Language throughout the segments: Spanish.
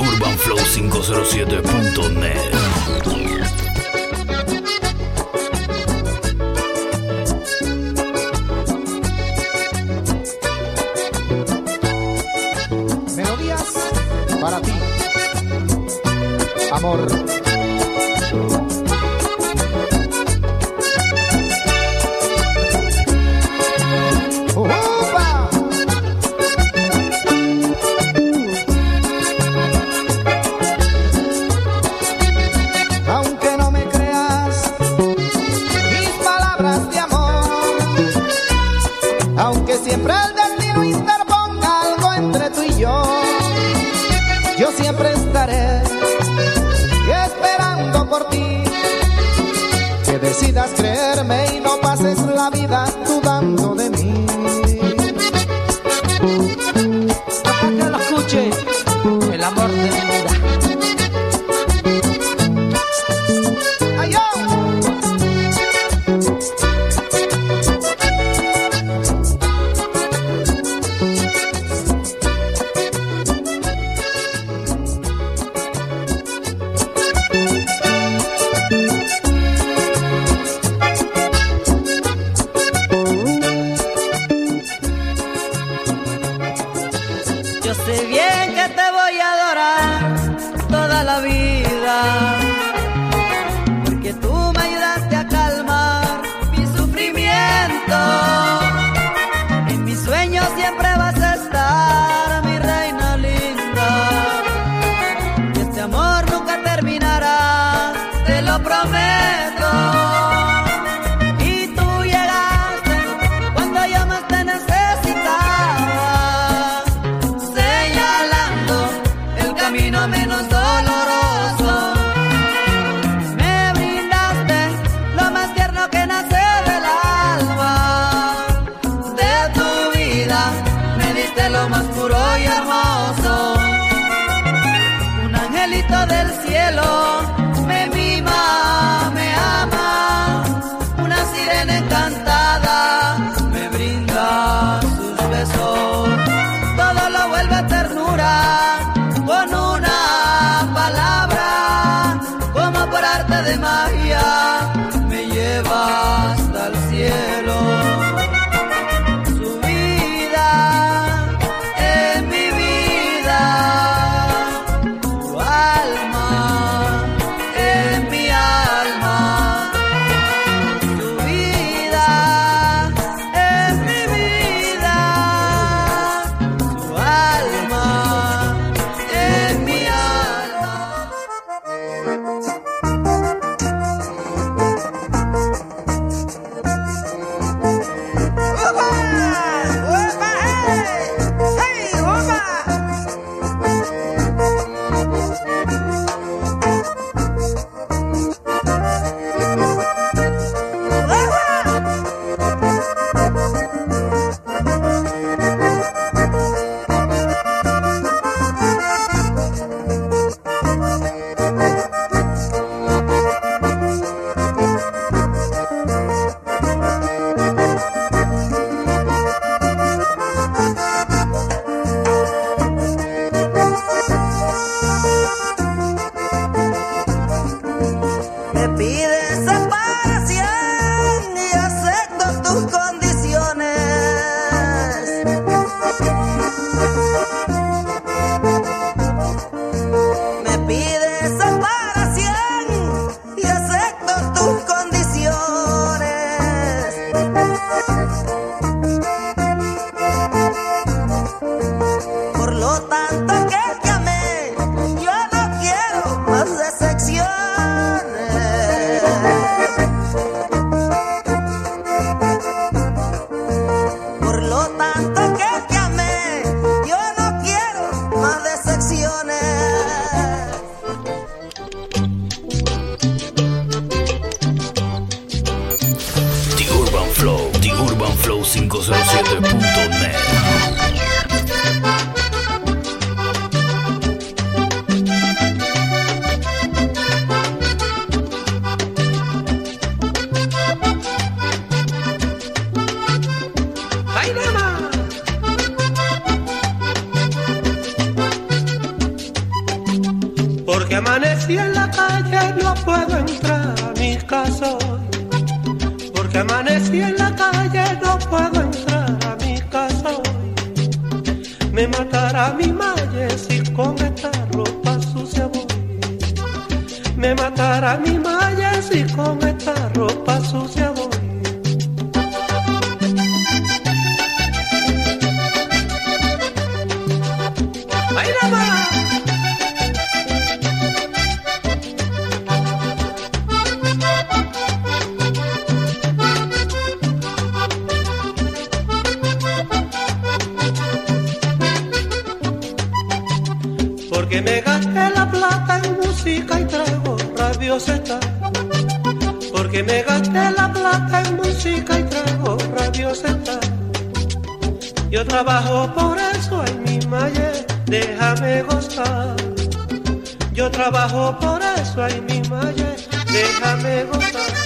urbanflow507.net. Melodías para ti, amor. yo siempre estaré esperando por ti. Que decidas creerme y no pases la vida dudando de la vida. Flow 507. trabajo por eso en mi malle, déjame gozar. Yo trabajo por eso en mi malle, déjame gozar.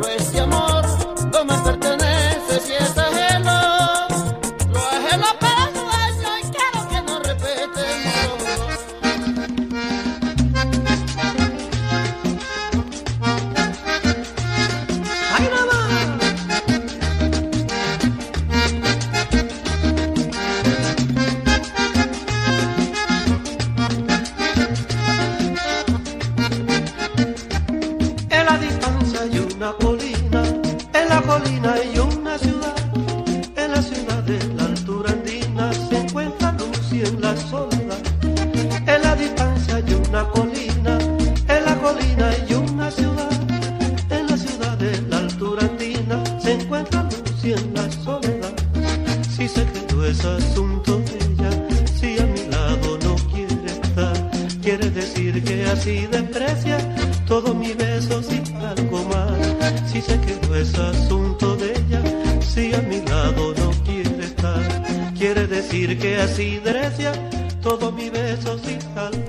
pero ese amor. me encuentro en la soledad. Si se quedó es asunto de ella, si a mi lado no quiere estar, quiere decir que así desprecia todos mis besos y algo más. Si se quedó es asunto de ella, si a mi lado no quiere estar, quiere decir que así desprecia todos mis besos y algo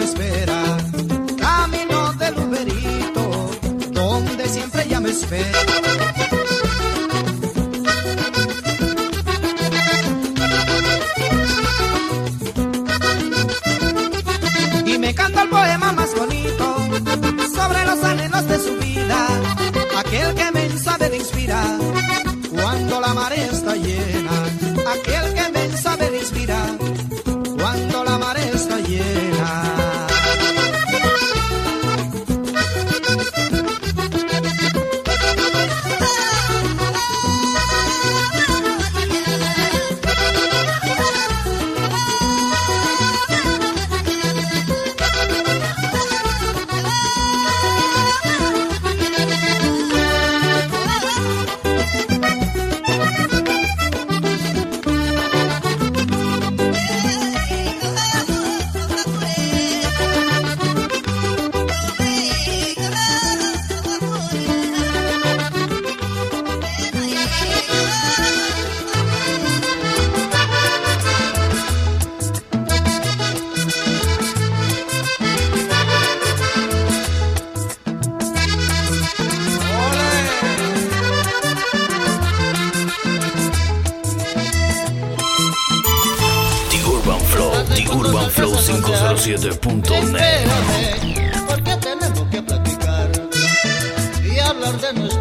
me espera. Camino del Uberito, donde siempre ya me espera. de nuestro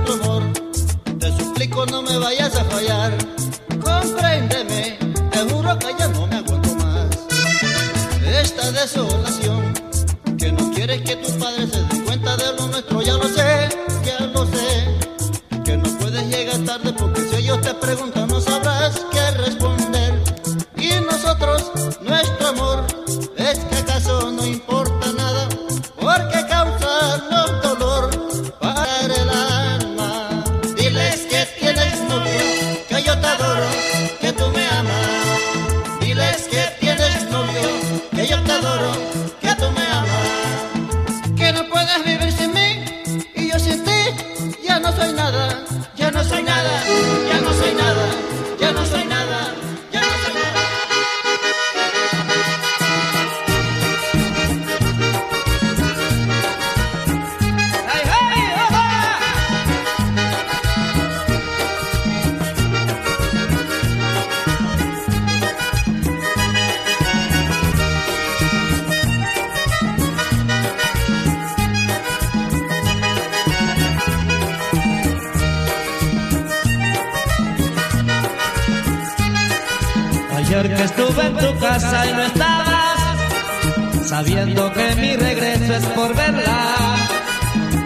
sabiendo que mi regreso es por verla.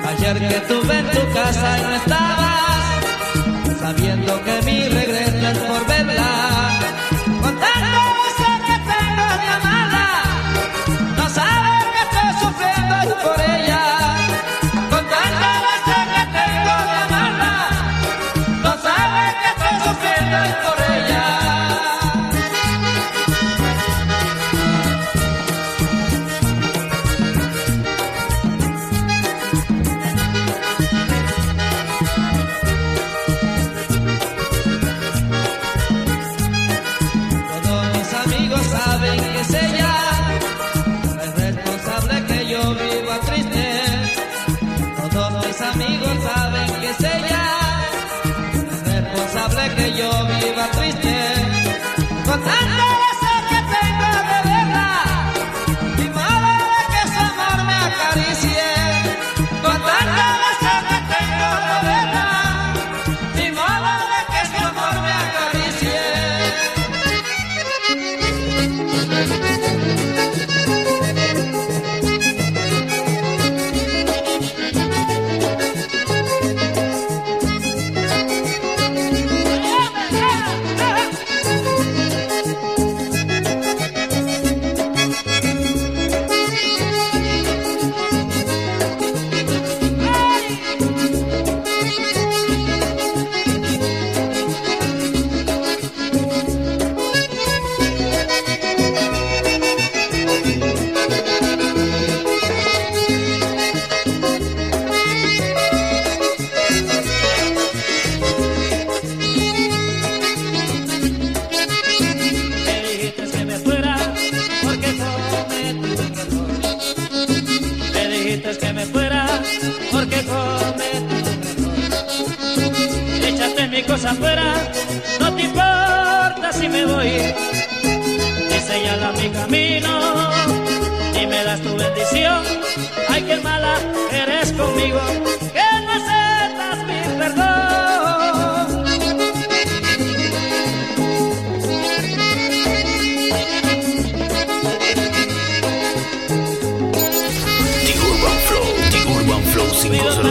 Ayer que tuve en tu casa y no estabas, sabiendo que tarde yo vi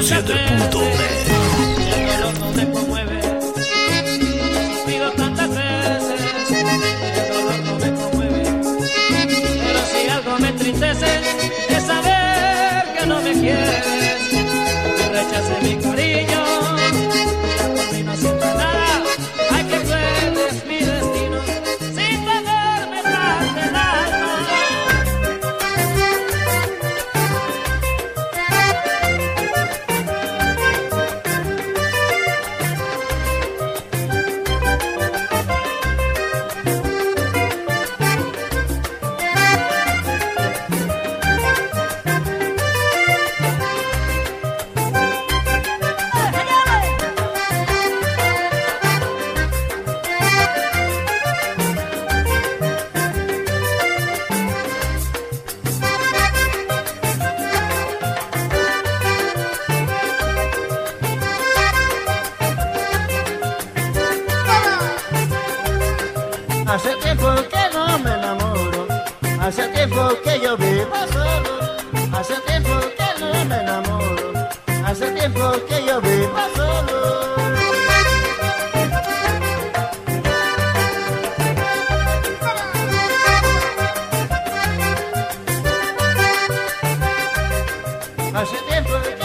107.1 a gente vai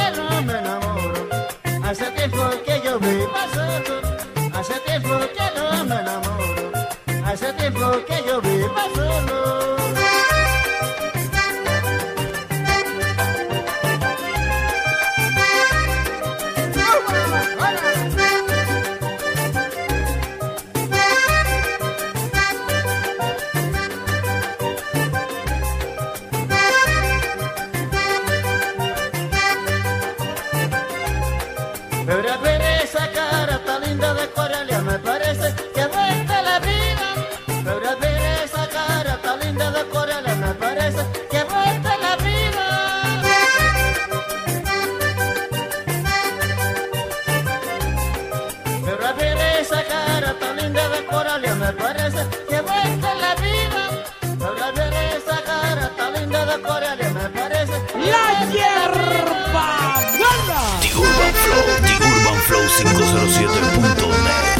la hierba buena. The Urban Flow, The Urban 507.net.